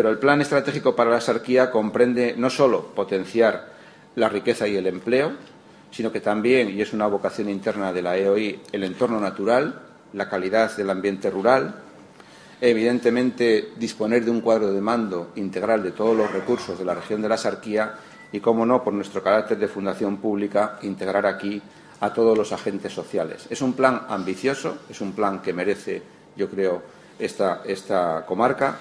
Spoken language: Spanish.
Pero el Plan Estratégico para la Sarquía comprende no solo potenciar la riqueza y el empleo, sino que también, y es una vocación interna de la EOI, el entorno natural, la calidad del ambiente rural, evidentemente disponer de un cuadro de mando integral de todos los recursos de la región de la Sarquía y, cómo no, por nuestro carácter de fundación pública, integrar aquí a todos los agentes sociales. Es un plan ambicioso, es un plan que merece, yo creo, esta, esta comarca,